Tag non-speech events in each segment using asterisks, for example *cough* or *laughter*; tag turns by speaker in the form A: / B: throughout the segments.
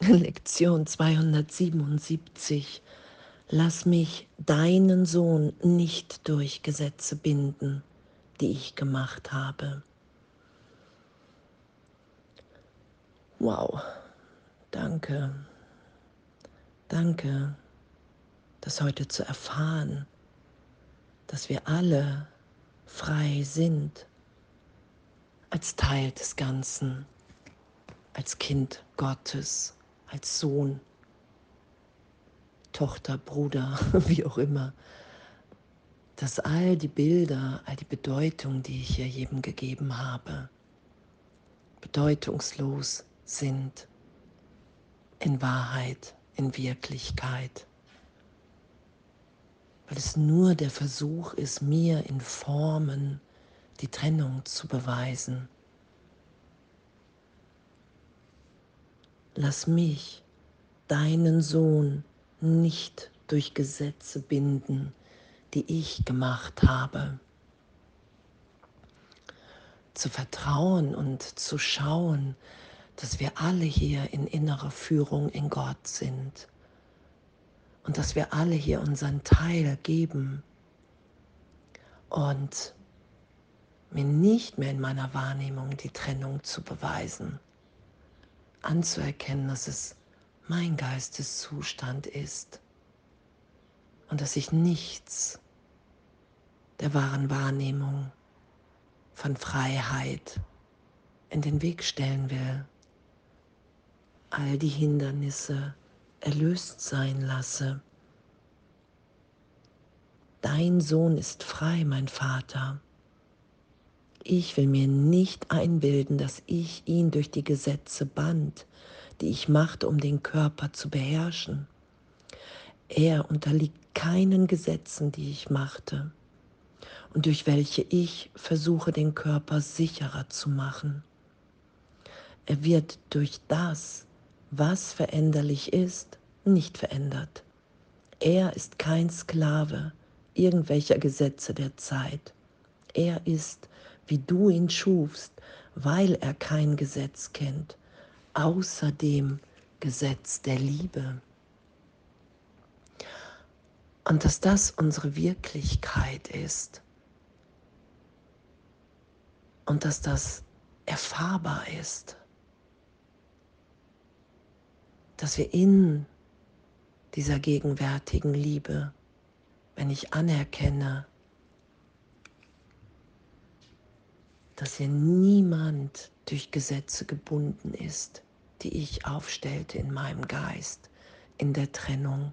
A: *laughs* Lektion 277. Lass mich deinen Sohn nicht durch Gesetze binden, die ich gemacht habe. Wow, danke, danke, das heute zu erfahren, dass wir alle frei sind als Teil des Ganzen, als Kind Gottes, als Sohn, Tochter, Bruder, *laughs* wie auch immer, dass all die Bilder, all die Bedeutung, die ich hier jedem gegeben habe, bedeutungslos sind in Wahrheit, in Wirklichkeit weil es nur der Versuch ist, mir in Formen die Trennung zu beweisen. Lass mich, deinen Sohn, nicht durch Gesetze binden, die ich gemacht habe. Zu vertrauen und zu schauen, dass wir alle hier in innerer Führung in Gott sind und dass wir alle hier unseren Teil geben und mir nicht mehr in meiner Wahrnehmung die Trennung zu beweisen, anzuerkennen, dass es mein Geisteszustand ist und dass ich nichts der wahren Wahrnehmung von Freiheit in den Weg stellen will. All die Hindernisse, erlöst sein lasse. Dein Sohn ist frei, mein Vater. Ich will mir nicht einbilden, dass ich ihn durch die Gesetze band, die ich machte, um den Körper zu beherrschen. Er unterliegt keinen Gesetzen, die ich machte und durch welche ich versuche, den Körper sicherer zu machen. Er wird durch das, was veränderlich ist, nicht verändert. Er ist kein Sklave irgendwelcher Gesetze der Zeit. Er ist, wie du ihn schufst, weil er kein Gesetz kennt, außer dem Gesetz der Liebe. Und dass das unsere Wirklichkeit ist und dass das erfahrbar ist dass wir in dieser gegenwärtigen Liebe, wenn ich anerkenne, dass hier niemand durch Gesetze gebunden ist, die ich aufstellte in meinem Geist, in der Trennung,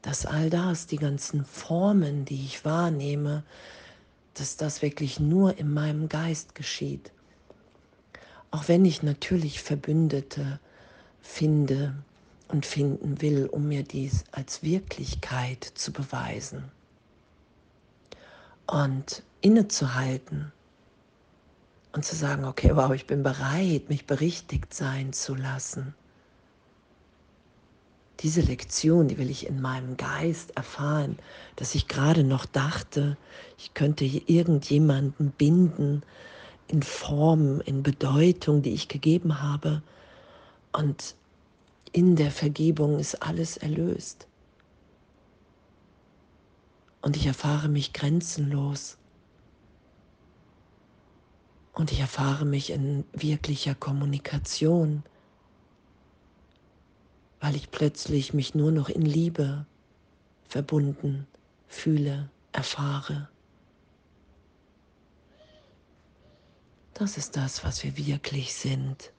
A: dass all das, die ganzen Formen, die ich wahrnehme, dass das wirklich nur in meinem Geist geschieht. Auch wenn ich natürlich Verbündete finde und finden will, um mir dies als Wirklichkeit zu beweisen. Und innezuhalten und zu sagen, okay, wow, ich bin bereit, mich berichtigt sein zu lassen. Diese Lektion, die will ich in meinem Geist erfahren, dass ich gerade noch dachte, ich könnte irgendjemanden binden in Form, in Bedeutung, die ich gegeben habe und in der Vergebung ist alles erlöst. Und ich erfahre mich grenzenlos. Und ich erfahre mich in wirklicher Kommunikation, weil ich plötzlich mich nur noch in Liebe verbunden fühle, erfahre. Das ist das, was wir wirklich sind.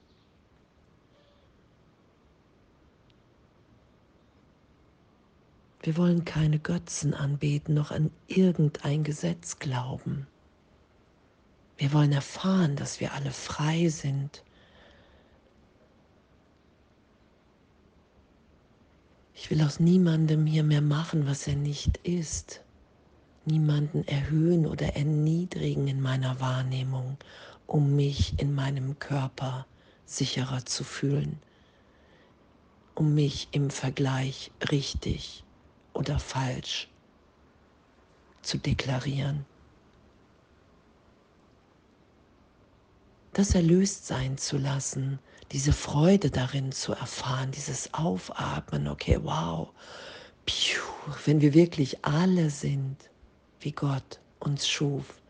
A: Wir wollen keine Götzen anbeten, noch an irgendein Gesetz glauben. Wir wollen erfahren, dass wir alle frei sind. Ich will aus niemandem hier mehr machen, was er nicht ist. Niemanden erhöhen oder erniedrigen in meiner Wahrnehmung, um mich in meinem Körper sicherer zu fühlen, um mich im Vergleich richtig oder falsch zu deklarieren. Das erlöst sein zu lassen, diese Freude darin zu erfahren, dieses Aufatmen, okay, wow, wenn wir wirklich alle sind, wie Gott uns schuf,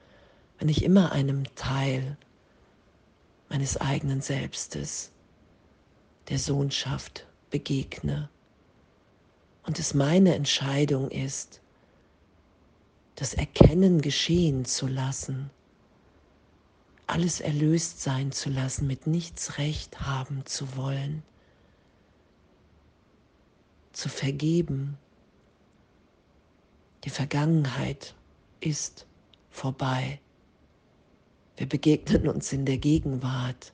A: wenn ich immer einem Teil meines eigenen Selbstes, der Sohnschaft begegne und es meine Entscheidung ist, das Erkennen geschehen zu lassen, alles erlöst sein zu lassen, mit nichts recht haben zu wollen, zu vergeben. Die Vergangenheit ist vorbei. Wir begegnen uns in der Gegenwart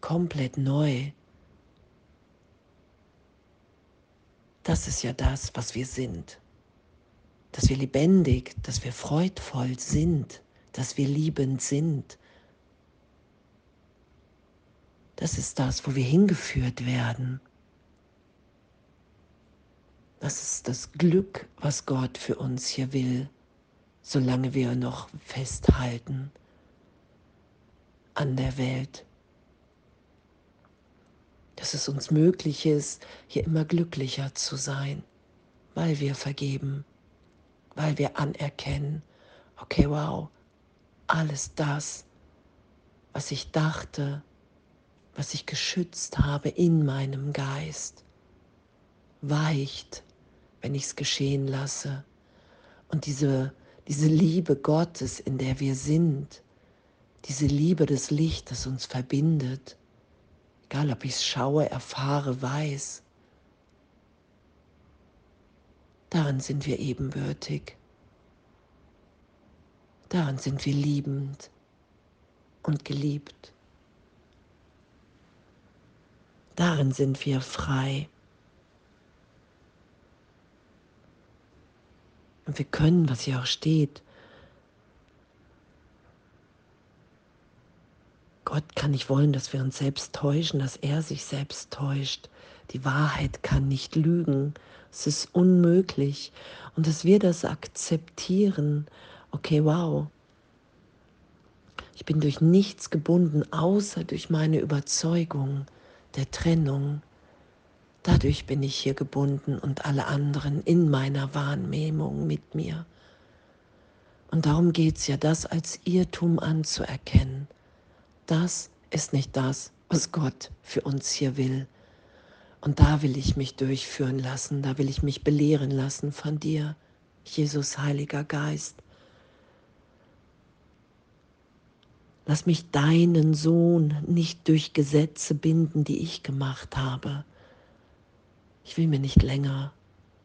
A: komplett neu. Das ist ja das, was wir sind. Dass wir lebendig, dass wir freudvoll sind, dass wir liebend sind. Das ist das, wo wir hingeführt werden. Das ist das Glück, was Gott für uns hier will, solange wir noch festhalten an der Welt. Dass es uns möglich ist, hier immer glücklicher zu sein, weil wir vergeben, weil wir anerkennen, okay, wow, alles das, was ich dachte, was ich geschützt habe in meinem Geist, weicht, wenn ich es geschehen lasse. Und diese, diese Liebe Gottes, in der wir sind, diese Liebe des Lichtes uns verbindet, egal ob ich es schaue, erfahre, weiß, daran sind wir ebenbürtig, daran sind wir liebend und geliebt, darin sind wir frei. Und wir können, was hier auch steht, Gott kann nicht wollen, dass wir uns selbst täuschen, dass er sich selbst täuscht. Die Wahrheit kann nicht lügen. Es ist unmöglich. Und dass wir das akzeptieren, okay, wow, ich bin durch nichts gebunden, außer durch meine Überzeugung der Trennung. Dadurch bin ich hier gebunden und alle anderen in meiner Wahrnehmung mit mir. Und darum geht es ja, das als Irrtum anzuerkennen das ist nicht das, was Gott für uns hier will. Und da will ich mich durchführen lassen, da will ich mich belehren lassen von dir, Jesus Heiliger Geist. Lass mich deinen Sohn nicht durch Gesetze binden, die ich gemacht habe. Ich will mir nicht länger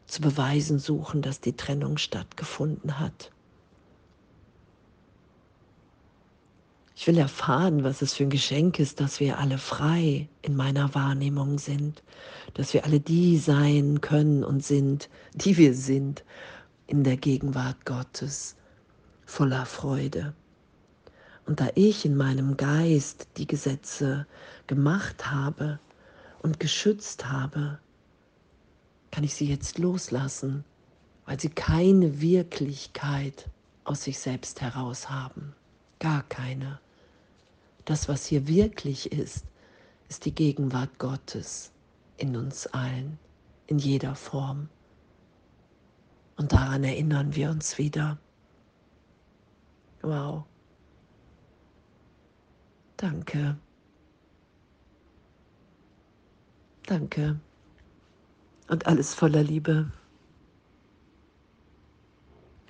A: zu beweisen suchen, dass die Trennung stattgefunden hat. Ich will erfahren, was es für ein Geschenk ist, dass wir alle frei in meiner Wahrnehmung sind, dass wir alle die sein können und sind, die wir sind in der Gegenwart Gottes, voller Freude. Und da ich in meinem Geist die Gesetze gemacht habe und geschützt habe, kann ich sie jetzt loslassen, weil sie keine Wirklichkeit aus sich selbst heraus haben. Gar keine. Das, was hier wirklich ist, ist die Gegenwart Gottes in uns allen, in jeder Form. Und daran erinnern wir uns wieder. Wow. Danke. Danke. Und alles voller Liebe.